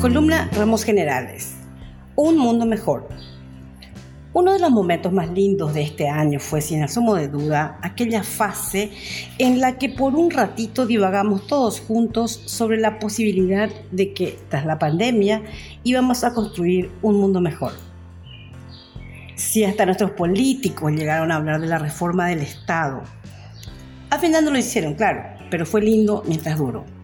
Columna Ramos Generales. Un mundo mejor. Uno de los momentos más lindos de este año fue, sin asomo de duda, aquella fase en la que por un ratito divagamos todos juntos sobre la posibilidad de que, tras la pandemia, íbamos a construir un mundo mejor. Si hasta nuestros políticos llegaron a hablar de la reforma del Estado. Al final no lo hicieron, claro, pero fue lindo mientras duró.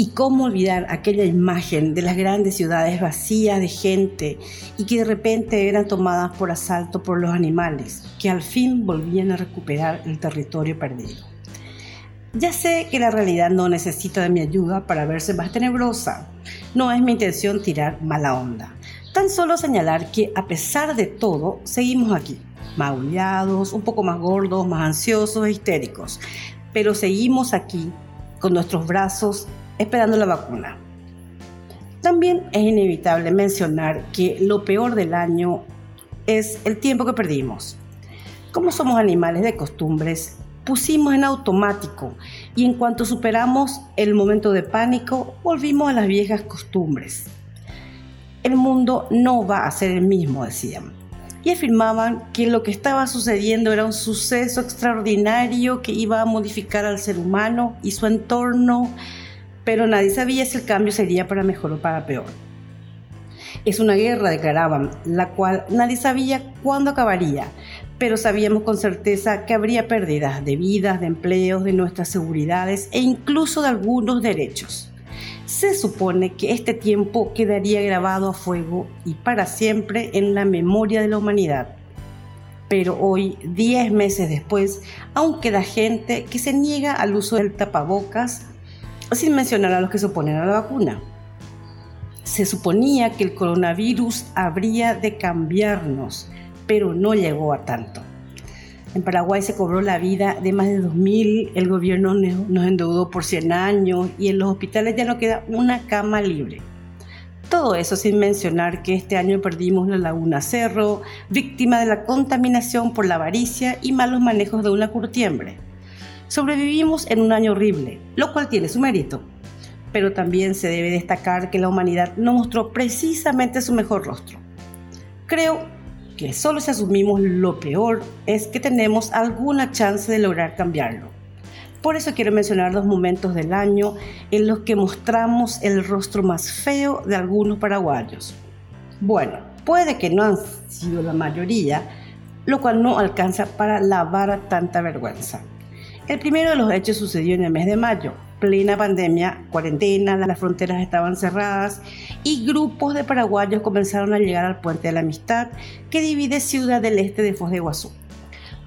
Y cómo olvidar aquella imagen de las grandes ciudades vacías de gente y que de repente eran tomadas por asalto por los animales, que al fin volvían a recuperar el territorio perdido. Ya sé que la realidad no necesita de mi ayuda para verse más tenebrosa. No es mi intención tirar mala onda. Tan solo señalar que a pesar de todo, seguimos aquí, maullados, un poco más gordos, más ansiosos e histéricos. Pero seguimos aquí con nuestros brazos esperando la vacuna. También es inevitable mencionar que lo peor del año es el tiempo que perdimos. Como somos animales de costumbres, pusimos en automático y en cuanto superamos el momento de pánico, volvimos a las viejas costumbres. El mundo no va a ser el mismo, decían. Y afirmaban que lo que estaba sucediendo era un suceso extraordinario que iba a modificar al ser humano y su entorno pero nadie sabía si el cambio sería para mejor o para peor. Es una guerra, declaraban, la cual nadie sabía cuándo acabaría, pero sabíamos con certeza que habría pérdidas de vidas, de empleos, de nuestras seguridades e incluso de algunos derechos. Se supone que este tiempo quedaría grabado a fuego y para siempre en la memoria de la humanidad. Pero hoy, diez meses después, aún queda gente que se niega al uso del tapabocas, sin mencionar a los que se oponen a la vacuna. Se suponía que el coronavirus habría de cambiarnos, pero no llegó a tanto. En Paraguay se cobró la vida de más de 2.000, el gobierno nos endeudó por 100 años y en los hospitales ya no queda una cama libre. Todo eso sin mencionar que este año perdimos la Laguna Cerro, víctima de la contaminación por la avaricia y malos manejos de una curtiembre. Sobrevivimos en un año horrible, lo cual tiene su mérito, pero también se debe destacar que la humanidad no mostró precisamente su mejor rostro. Creo que solo si asumimos lo peor es que tenemos alguna chance de lograr cambiarlo. Por eso quiero mencionar dos momentos del año en los que mostramos el rostro más feo de algunos paraguayos. Bueno, puede que no han sido la mayoría, lo cual no alcanza para lavar tanta vergüenza. El primero de los hechos sucedió en el mes de mayo, plena pandemia, cuarentena, las fronteras estaban cerradas y grupos de paraguayos comenzaron a llegar al puente de la amistad que divide Ciudad del Este de Foz de Iguazú.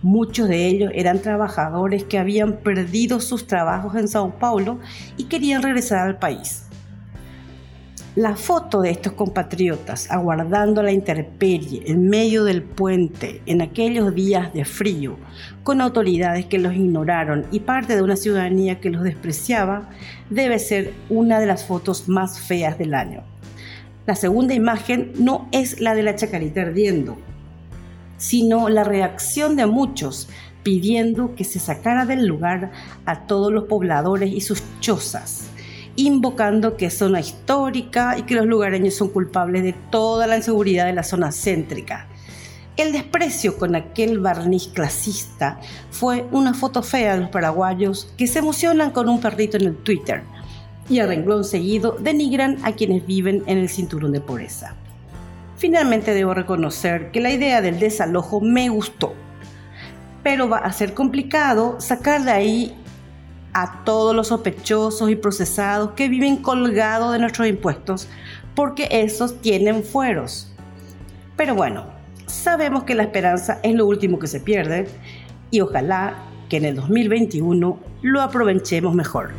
Muchos de ellos eran trabajadores que habían perdido sus trabajos en Sao Paulo y querían regresar al país. La foto de estos compatriotas aguardando la intemperie en medio del puente en aquellos días de frío, con autoridades que los ignoraron y parte de una ciudadanía que los despreciaba, debe ser una de las fotos más feas del año. La segunda imagen no es la de la chacarita ardiendo, sino la reacción de muchos pidiendo que se sacara del lugar a todos los pobladores y sus chozas invocando que es zona histórica y que los lugareños son culpables de toda la inseguridad de la zona céntrica. El desprecio con aquel barniz clasista fue una foto fea de los paraguayos que se emocionan con un perrito en el Twitter y a renglón seguido denigran a quienes viven en el cinturón de pobreza. Finalmente debo reconocer que la idea del desalojo me gustó, pero va a ser complicado sacar de ahí a todos los sospechosos y procesados que viven colgados de nuestros impuestos, porque esos tienen fueros. Pero bueno, sabemos que la esperanza es lo último que se pierde y ojalá que en el 2021 lo aprovechemos mejor.